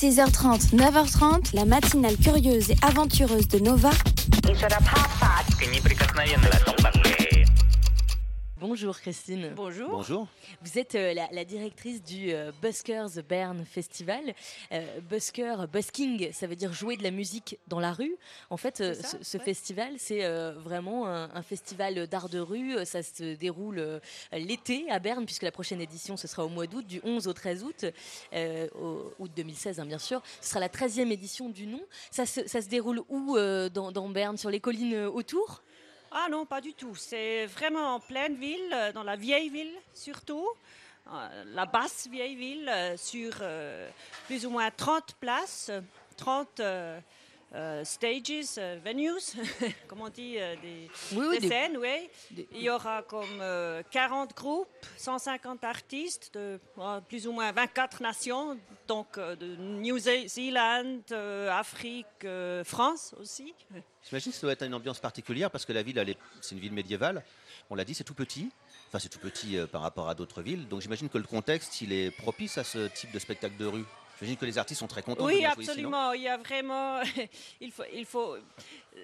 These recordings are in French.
6h30, 9h30, la matinale curieuse et aventureuse de Nova. Bonjour Christine. Bonjour. Bonjour. Vous êtes euh, la, la directrice du euh, Buskers Bern Festival. Euh, busker, busking, ça veut dire jouer de la musique dans la rue. En fait, euh, ça, ce, ce ouais. festival, c'est euh, vraiment un, un festival d'art de rue. Ça se déroule euh, l'été à Berne, puisque la prochaine édition, ce sera au mois d'août, du 11 au 13 août, euh, au, août 2016, hein, bien sûr. Ce sera la 13e édition du nom. Ça se, ça se déroule où euh, dans, dans Berne Sur les collines autour? Ah non, pas du tout. C'est vraiment en pleine ville, euh, dans la vieille ville surtout. Euh, La basse vieille ville, euh, sur plus ou moins 30 places, euh, 30 euh, stages, euh, venues, comme on dit, euh, des, Oui, oui, des des- scènes, oui. des- Il y aura comme euh, 40 groupes, 150 artistes de euh, plus ou moins 24 nations, donc euh, de New Zealand, euh, Afrique, euh, France aussi. J'imagine que ça doit être une ambiance particulière parce que la ville, c'est une ville médiévale. On l'a dit, c'est tout petit. Enfin, c'est tout petit euh, par rapport à d'autres villes. Donc j'imagine que le contexte, il est propice à ce type de spectacle de rue. J'imagine que les artistes sont très contents de Oui, venir jouer ici, non absolument. Il y a vraiment, il faut, il faut,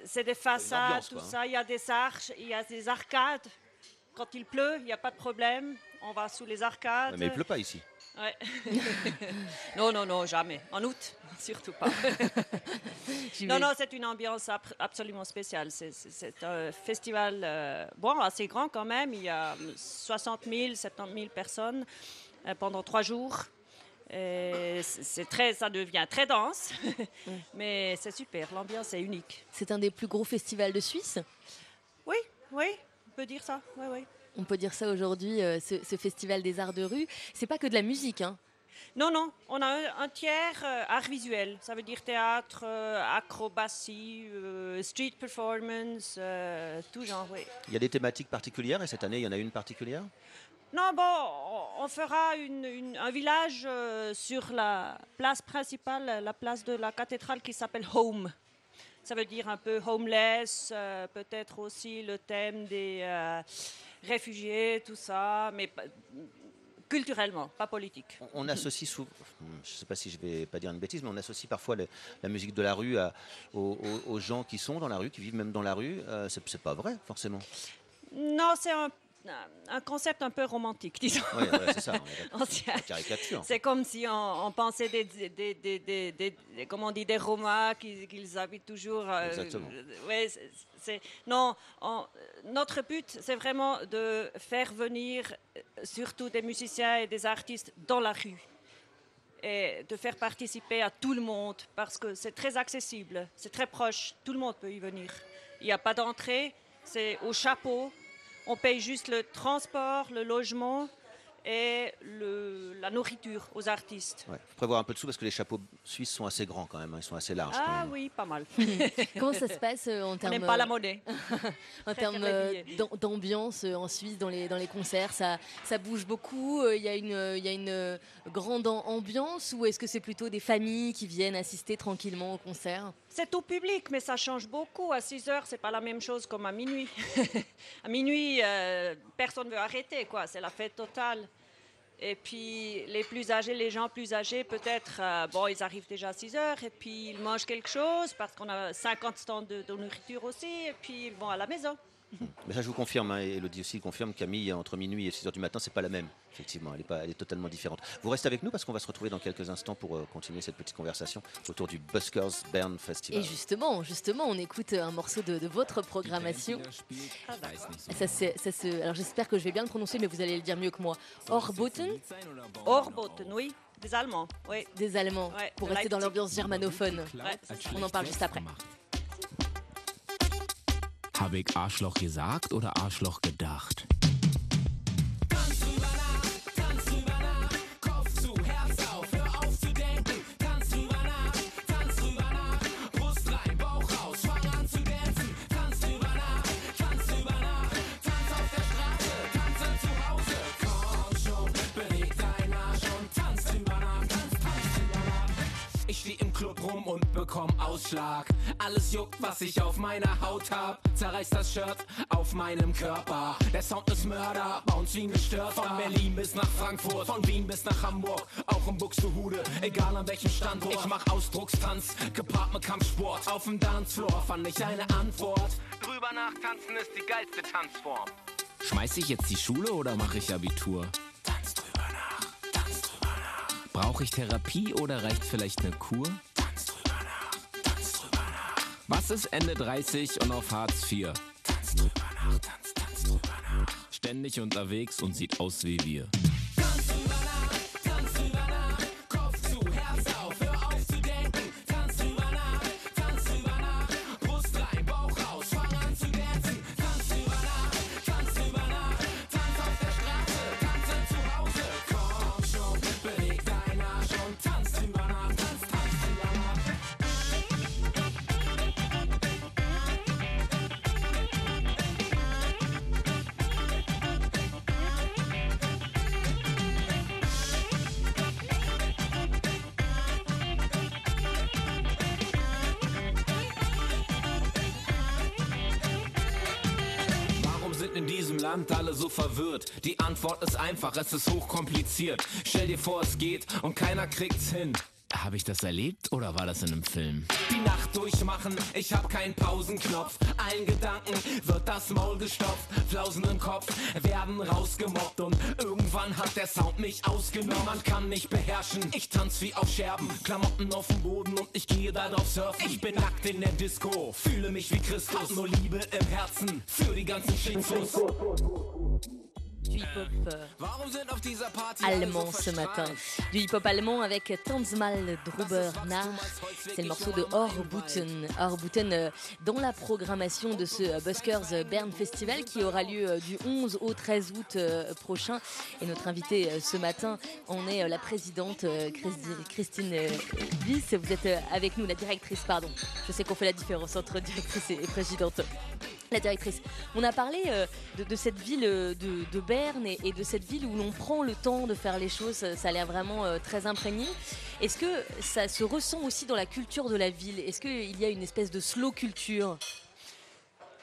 c'est des façades, tout quoi, hein. ça. Il y a des arches, il y a des arcades. Quand il pleut, il n'y a pas de problème. On va sous les arcades. Mais il pleut pas ici. Ouais. non, non, non, jamais. En août, surtout pas. non, non, c'est une ambiance absolument spéciale. C'est un festival, euh, bon, assez grand quand même. Il y a 60 000, 70 000 personnes euh, pendant trois jours. Et c'est très, ça devient très dense, mais c'est super. L'ambiance est unique. C'est un des plus gros festivals de Suisse? Oui, oui, on peut dire ça. Oui, oui. On peut dire ça aujourd'hui, euh, ce, ce festival des arts de rue. C'est pas que de la musique, hein. Non, non, on a un, un tiers euh, art visuel. Ça veut dire théâtre, euh, acrobatie, euh, street performance, euh, tout genre, oui. Il y a des thématiques particulières et cette année, il y en a une particulière? Non, bon, on- fera une- une- un village euh, sur la place principale, la place de la cathédrale qui s'appelle Home. Ça veut dire un peu homeless, euh, peut-être aussi le thème des euh, réfugiés, tout ça, mais culturellement, pas politique. On- associe souvent, je ne sais pas si je vais pas dire une bêtise, mais on associe parfois le- la musique de la rue à- aux, gens qui sont dans la rue, qui vivent même dans la rue. Euh, c'est pas vrai, forcément. Non, c'est un, un concept un peu romantique, disons. Ouais, c'est ça. Caricature. Comme si on, on pensait des, des, des, comment on dit, des Romains qui- qu'ils habitent toujours. euh, Exactement. ouais, c'est- non, on- notre but, c'est vraiment de faire venir euh, surtout des musiciens et des artistes dans la rue et de faire participer à tout le monde parce que c'est très accessible, c'est très proche, tout le monde peut y venir. Il n'y a pas d'entrée, c'est au chapeau. On paye juste le transport, le logement et le- la nourriture aux artistes. Ouais. faut prévoir un peu de sous parce que les chapeaux suisses sont assez grands quand même. hein, Ils sont assez larges. Ah oui, pas mal. Comment ça se passe euh, en On termes n'aime pas la euh, monnaie. en termes euh, d'ambiance euh, en Suisse dans les dans les concerts Ça ça bouge beaucoup. Il y a une il y a une grande am- ambiance ou est-ce que c'est plutôt des familles qui viennent assister tranquillement au concert? C'est tout public, mais ça change beaucoup. À 6 heures, c'est pas la même chose comme à minuit. à minuit, euh, personne ne veut arrêter, quoi. C'est la fête totale. Et puis, les plus âgés, les gens plus âgés, peut-être, euh, bon, ils arrivent déjà à 6 heures et puis ils mangent quelque chose parce qu'on a 50 stands de, de nourriture aussi et puis ils vont à la maison. Mais ça, je vous confirme, hein, et Elodie aussi confirme, Camille, entre minuit et 6 heures du matin, c'est pas la même. Effectivement, elle est, pas, elle est totalement différente. Vous restez avec nous parce qu'on va se retrouver dans quelques instants pour euh, continuer cette petite conversation autour du Buskers Bern Festival. Et justement, justement, on écoute un morceau de, de votre programmation. Ça, c'est- ça se- alors j'espère que je vais bien le prononcer, mais vous allez le dire mieux que moi. Orboten, Orboten, oui, des Allemands, oui. des Allemands, Ouais, pour de rester dans l'ambiance germanophone. Ouais. On en parle juste après. Habe ich Arschloch gesagt oder Arschloch gedacht? Club rum und bekomm Ausschlag. Alles juckt, was ich auf meiner Haut hab. Zerreißt das Shirt auf meinem Körper. Der Sound ist Mörder, bounce wie ein Gestörter. Von Berlin bis nach Frankfurt, von Wien bis nach Hamburg, auch in Buxtehude. egal an welchem Standort. Ich mach Ausdruckstanz, gepaart mit Kampfsport. Auf dem Dancefloor fand ich eine Antwort. Drüber nachtanzen ist die geilste Tanzform. Schmeiß ich jetzt die Schule oder mache ich Abitur? Tanz drüber nach, tanz drüber nach. Brauche ich Therapie oder reicht vielleicht eine Kur? Was ist Ende 30 und auf Hartz IV? Tanz drüber nach, tanz, tanz drüber nach. Ständig unterwegs und sieht aus wie wir. Land alle so verwirrt? Die Antwort ist einfach, es ist hochkompliziert. Stell dir vor, es geht und keiner kriegt's hin. Habe ich das erlebt oder war das in einem Film? Die Nacht durchmachen, ich hab keinen Pausenknopf. Allen Gedanken wird das Maul gestopft. Flausen im Kopf werden rausgemobbt und irgendwann hat der Sound mich ausgenommen. Man kann mich beherrschen, ich tanz wie auf Scherben. Klamotten auf dem Boden und ich gehe darauf surfen. Ich bin nackt in der Disco, fühle mich wie Christus. Nur Liebe im Herzen für die ganzen Schicksals. Du hip-hop euh, allemand ce matin. Du hip-hop allemand avec Tanzmal Druber nach. C'est le morceau de Orbuten. Orbuten euh, dans la programmation de ce euh, Buskers Bern Festival qui aura lieu du 11 au 13 août prochain. Et notre invitée euh, ce matin en est la présidente Christi- Christine Wiss. Vous êtes avec nous, la directrice, pardon. Je sais qu'on fait la différence entre directrice et et présidente. La directrice. On a parlé euh, de, cette ville euh, de, Berne et, de cette ville où l'on prend le temps de faire les choses. Ça ça a l'air vraiment euh, très imprégné. Est-ce que ça se ressent aussi dans la culture de la ville? Est-ce qu'il y a une espèce de slow culture?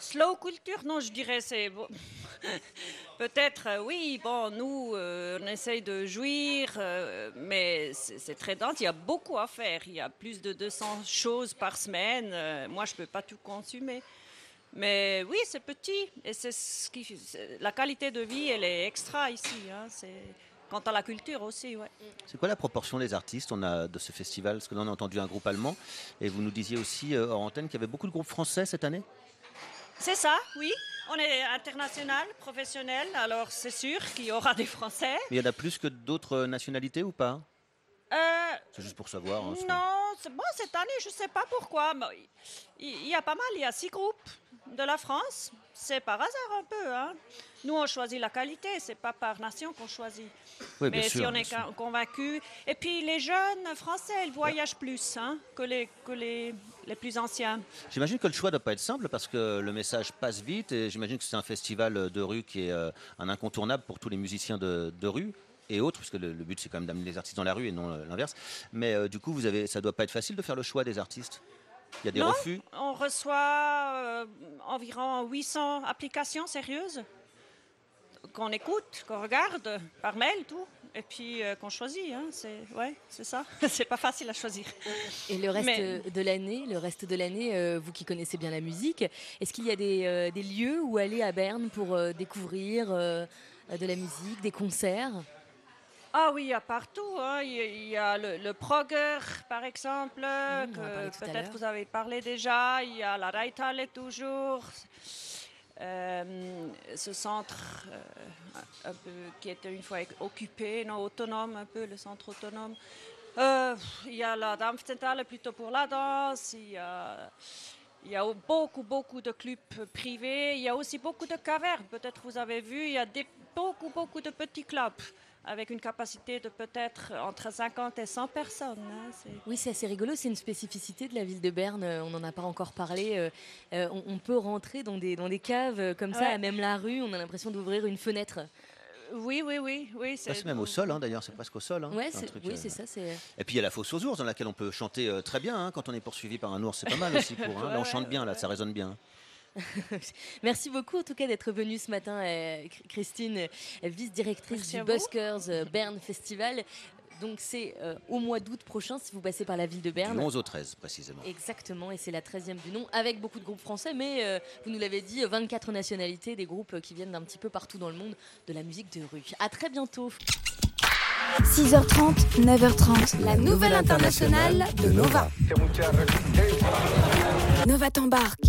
Slow culture, non, je dirais c'est peut-être euh, oui. Bon, nous euh, on essaye de jouir, euh, mais c'est très dense. Il y a beaucoup à faire. Il y a plus de 200 choses par semaine. Euh, moi, je peux pas tout consommer. Mais oui, c'est petit et c'est ce qui c'est- la qualité de vie, elle est extra ici. hein. C'est quant à la culture aussi, ouais. C'est quoi la proportion des artistes on a de ce festival? Parce que là, on a entendu un groupe allemand et vous nous disiez aussi euh, hors antenne qu'il y avait beaucoup de groupes français cette année? C'est ça, oui. On est international, professionnel, alors c'est sûr qu'il y aura des Français. Mais il y en a plus que d'autres nationalités ou pas? Euh, C'est juste pour savoir. hein, non, c'est bon, cette année, je ne sais pas pourquoi. mais il, y a pas mal, il y a six groupes de la France. C'est par hasard un peu. Hein. Nous, on choisit la qualité, c'est pas par nation qu'on choisit. Oui, Mais sûr, si on est sûr. convaincu. Et puis les jeunes Français, ils voyagent plus hein, que, les, que les, les plus anciens. J'imagine que le choix ne doit pas être simple parce que le message passe vite et j'imagine que c'est un festival de rue qui est euh, un incontournable pour tous les musiciens de, de rue et autres, puisque le, le but c'est quand même d'amener les artistes dans la rue et non euh, l'inverse. Mais euh, du coup, vous avez, ça doit pas être facile de faire le choix des artistes? Il y a des Non. refus? On reçoit euh, environ 800 applications sérieuses qu'on écoute, qu'on regarde par mail, tout. Et puis euh, qu'on choisit, hein. c'est ouais, c'est ça. c'est pas facile à choisir. Et le reste Mais- de l'année, le reste de l'année, euh, vous qui connaissez bien la musique, est-ce qu'il y a des, euh, des lieux où aller à Berne pour euh, découvrir euh, de la musique, des concerts? Ah oui, il y a partout. hein. Il y a, le, le Progger, par exemple, a que peut-être vous avez parlé déjà. Il y a la Reithalle toujours. Euh, ce centre euh, un peu, qui était une fois occupé, non, autonome un peu, le centre autonome. Euh, il y a la Dampfzentrale plutôt pour la danse. Il y a, il y a beaucoup, beaucoup de clubs privés. Il y a aussi beaucoup de cavernes. Peut-être vous avez vu, il y a des, beaucoup, beaucoup de petits clubs avec une capacité de peut-être entre 50 et 100 personnes. hein. Oui, c'est assez rigolo. C'est une spécificité de la ville de Berne. euh, On n'en a pas encore parlé. euh, euh, on, on peut rentrer dans des, dans des caves comme ça, à même la rue. On a l'impression d'ouvrir une fenêtre. Oui, oui, oui. oui c'est même au sol, hein, d'ailleurs, c'est presque au sol. hein. Ouais, truc, oui, euh, c'est ça. Et puis il y a la fosse aux ours dans laquelle on peut chanter euh, très bien hein, quand on est poursuivi par un ours. C'est pas mal aussi pour. hein. Là, on chante bien, là, ça résonne bien. Merci beaucoup en tout cas d'être venue ce matin, euh, Chr- Christine, vice-directrice du. Buskers euh, Bern Festival. Donc c'est euh, au mois d'août prochain si vous passez par la ville de Berne. Du 11 au 13 précisément. Exactement, et c'est la 13e du nom, avec beaucoup de groupes français, mais euh, vous nous l'avez dit, 24 nationalités, des groupes qui viennent d'un petit peu partout dans le monde de la musique de rue. À très bientôt. 6h30, 9h30, la nouvelle internationale de Nova. Nova t'embarque.